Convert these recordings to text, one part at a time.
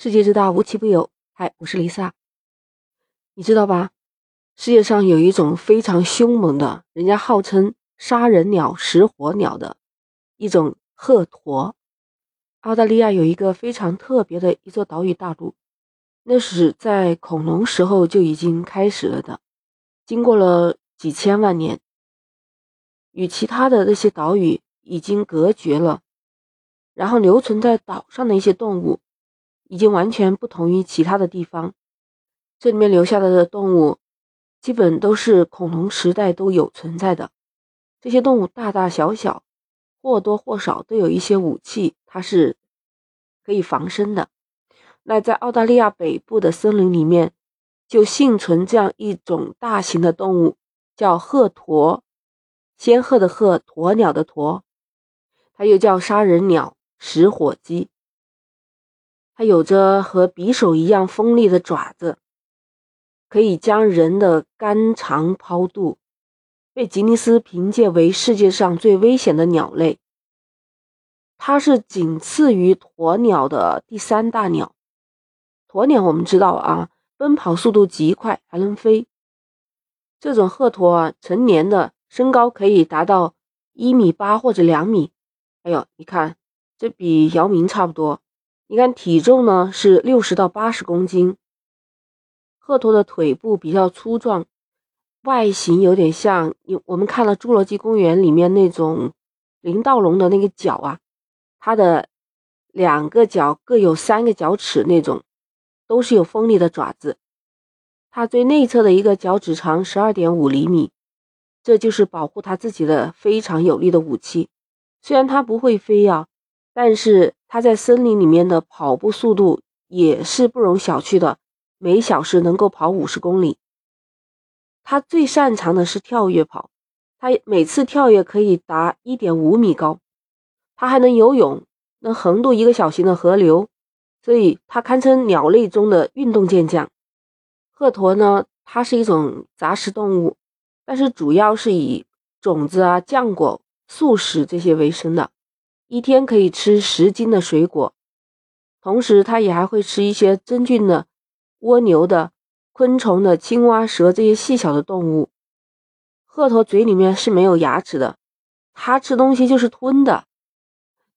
世界之大，无奇不有。嗨，我是丽萨。你知道吧？世界上有一种非常凶猛的，人家号称杀人鸟、食火鸟的一种鹤鸵。澳大利亚有一个非常特别的一座岛屿大陆，那是在恐龙时候就已经开始了的，经过了几千万年，与其他的那些岛屿已经隔绝了，然后留存在岛上的一些动物。已经完全不同于其他的地方，这里面留下来的动物，基本都是恐龙时代都有存在的。这些动物大大小小，或多或少都有一些武器，它是可以防身的。那在澳大利亚北部的森林里面，就幸存这样一种大型的动物，叫鹤鸵，仙鹤的鹤，鸵鸟的鸵，它又叫杀人鸟、食火鸡。它有着和匕首一样锋利的爪子，可以将人的肝肠抛肚，被吉尼斯评界为世界上最危险的鸟类。它是仅次于鸵鸟的第三大鸟。鸵鸟我们知道啊，奔跑速度极快，还能飞。这种鹤鸵啊，成年的身高可以达到一米八或者两米。哎呦，你看，这比姚明差不多。你看，体重呢是六十到八十公斤。鹤鸵的腿部比较粗壮，外形有点像你我们看了《侏罗纪公园》里面那种林盗龙的那个脚啊，它的两个脚各有三个脚趾那种，都是有锋利的爪子。它最内侧的一个脚趾长十二点五厘米，这就是保护它自己的非常有力的武器。虽然它不会飞啊，但是。它在森林里面的跑步速度也是不容小觑的，每小时能够跑五十公里。它最擅长的是跳跃跑，它每次跳跃可以达一点五米高。它还能游泳，能横渡一个小型的河流，所以它堪称鸟类中的运动健将。鹤鸵呢，它是一种杂食动物，但是主要是以种子啊、浆果、素食这些为生的。一天可以吃十斤的水果，同时它也还会吃一些真菌的、蜗牛的、昆虫的、青蛙、蛇这些细小的动物。鹤鸵嘴里面是没有牙齿的，它吃东西就是吞的。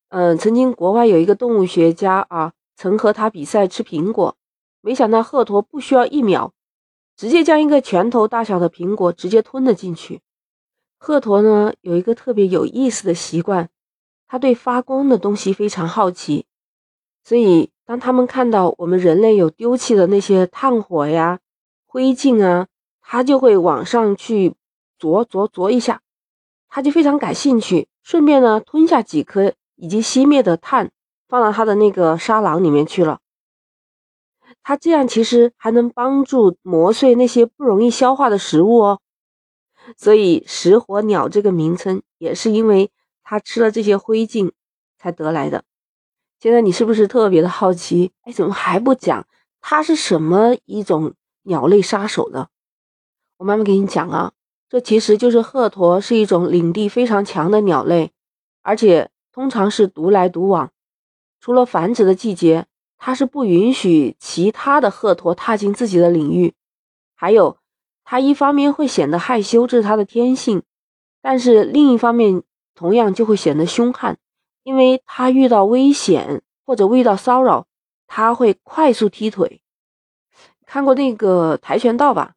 嗯，曾经国外有一个动物学家啊，曾和它比赛吃苹果，没想到鹤鸵不需要一秒，直接将一个拳头大小的苹果直接吞了进去。鹤鸵呢，有一个特别有意思的习惯。他对发光的东西非常好奇，所以当他们看到我们人类有丢弃的那些炭火呀、灰烬啊，他就会往上去啄啄啄一下，他就非常感兴趣，顺便呢吞下几颗已经熄灭的炭，放到他的那个沙囊里面去了。他这样其实还能帮助磨碎那些不容易消化的食物哦。所以食火鸟这个名称也是因为。他吃了这些灰烬才得来的。现在你是不是特别的好奇？哎，怎么还不讲它是什么一种鸟类杀手呢？我慢慢给你讲啊。这其实就是鹤鸵是一种领地非常强的鸟类，而且通常是独来独往。除了繁殖的季节，它是不允许其他的鹤鸵踏进自己的领域。还有，它一方面会显得害羞，这是它的天性；但是另一方面，同样就会显得凶悍，因为他遇到危险或者遇到骚扰，他会快速踢腿。看过那个跆拳道吧？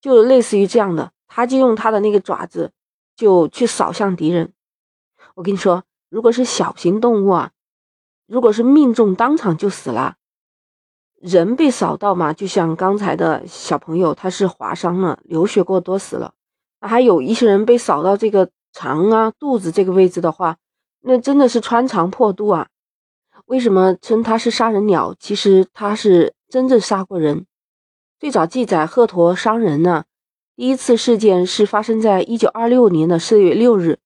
就类似于这样的，他就用他的那个爪子就去扫向敌人。我跟你说，如果是小型动物啊，如果是命中当场就死了。人被扫到嘛，就像刚才的小朋友，他是划伤了，流血过多死了。那还有一些人被扫到这个。肠啊，肚子这个位置的话，那真的是穿肠破肚啊！为什么称它是杀人鸟？其实它是真正杀过人。最早记载鹤鸵伤人呢，第一次事件是发生在一九二六年的四月六日。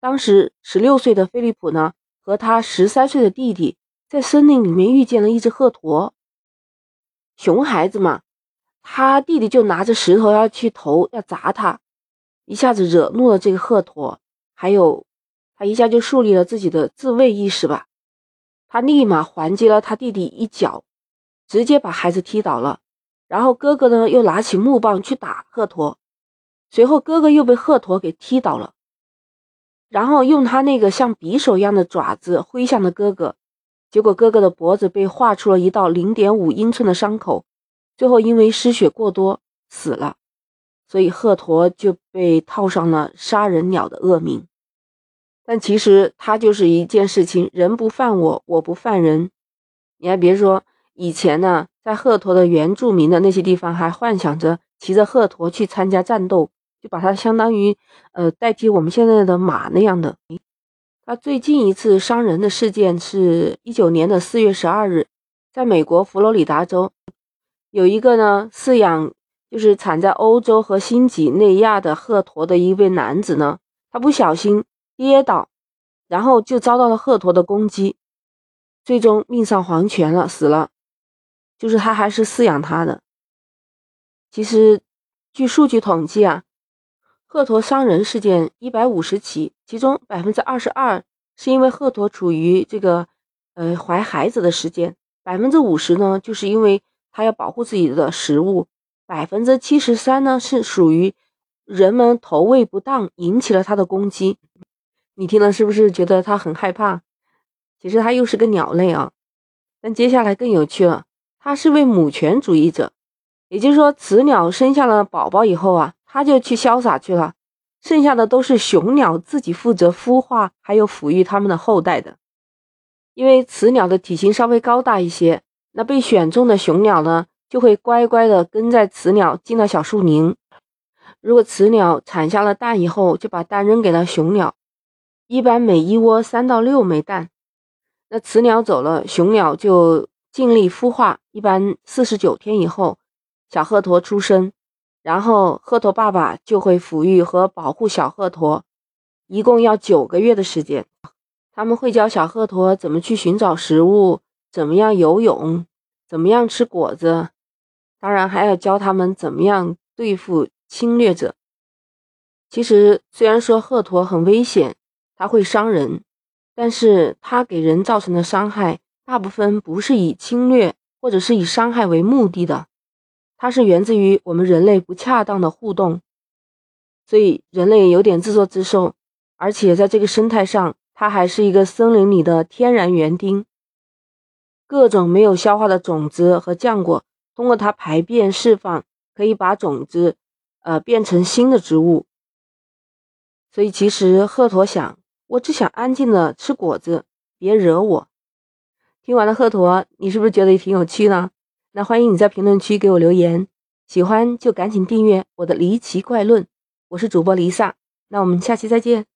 当时十六岁的菲利普呢，和他十三岁的弟弟在森林里面遇见了一只鹤鸵。熊孩子嘛，他弟弟就拿着石头要去投，要砸他。一下子惹怒了这个鹤鸵，还有他一下就树立了自己的自卫意识吧。他立马还击了他弟弟一脚，直接把孩子踢倒了。然后哥哥呢又拿起木棒去打鹤驼，随后哥哥又被鹤驼给踢倒了，然后用他那个像匕首一样的爪子挥向了哥哥，结果哥哥的脖子被划出了一道零点五英寸的伤口，最后因为失血过多死了，所以鹤驼就被套上了杀人鸟的恶名。但其实它就是一件事情，人不犯我，我不犯人。你还别说，以前呢。在鹤驼的原住民的那些地方，还幻想着骑着鹤驼去参加战斗，就把它相当于呃代替我们现在的马那样的。他最近一次伤人的事件是一九年的四月十二日，在美国佛罗里达州，有一个呢饲养就是产在欧洲和新几内亚的鹤驼的一位男子呢，他不小心跌倒，然后就遭到了鹤驼的攻击，最终命丧黄泉了，死了。就是他还是饲养他的。其实，据数据统计啊，鹤驼伤人事件一百五十起，其中百分之二十二是因为鹤驼处于这个呃怀孩子的时间，百分之五十呢就是因为它要保护自己的食物，百分之七十三呢是属于人们投喂不当引起了它的攻击。你听了是不是觉得它很害怕？其实它又是个鸟类啊。但接下来更有趣了。他是位母权主义者，也就是说，雌鸟生下了宝宝以后啊，他就去潇洒去了，剩下的都是雄鸟自己负责孵化，还有抚育他们的后代的。因为雌鸟的体型稍微高大一些，那被选中的雄鸟呢，就会乖乖的跟在雌鸟进了小树林。如果雌鸟产下了蛋以后，就把蛋扔给了雄鸟，一般每一窝三到六枚蛋。那雌鸟走了，雄鸟就。尽力孵化，一般四十九天以后，小鹤驼出生，然后鹤驼爸爸就会抚育和保护小鹤驼，一共要九个月的时间。他们会教小鹤驼怎么去寻找食物，怎么样游泳，怎么样吃果子，当然还要教他们怎么样对付侵略者。其实，虽然说鹤驼很危险，它会伤人，但是它给人造成的伤害。大部分不是以侵略或者是以伤害为目的的，它是源自于我们人类不恰当的互动，所以人类有点自作自受，而且在这个生态上，它还是一个森林里的天然园丁，各种没有消化的种子和浆果，通过它排便释放，可以把种子呃变成新的植物。所以其实鹤驼想，我只想安静的吃果子，别惹我。听完了鹤驼，你是不是觉得也挺有趣呢？那欢迎你在评论区给我留言，喜欢就赶紧订阅我的离奇怪论。我是主播离萨，那我们下期再见。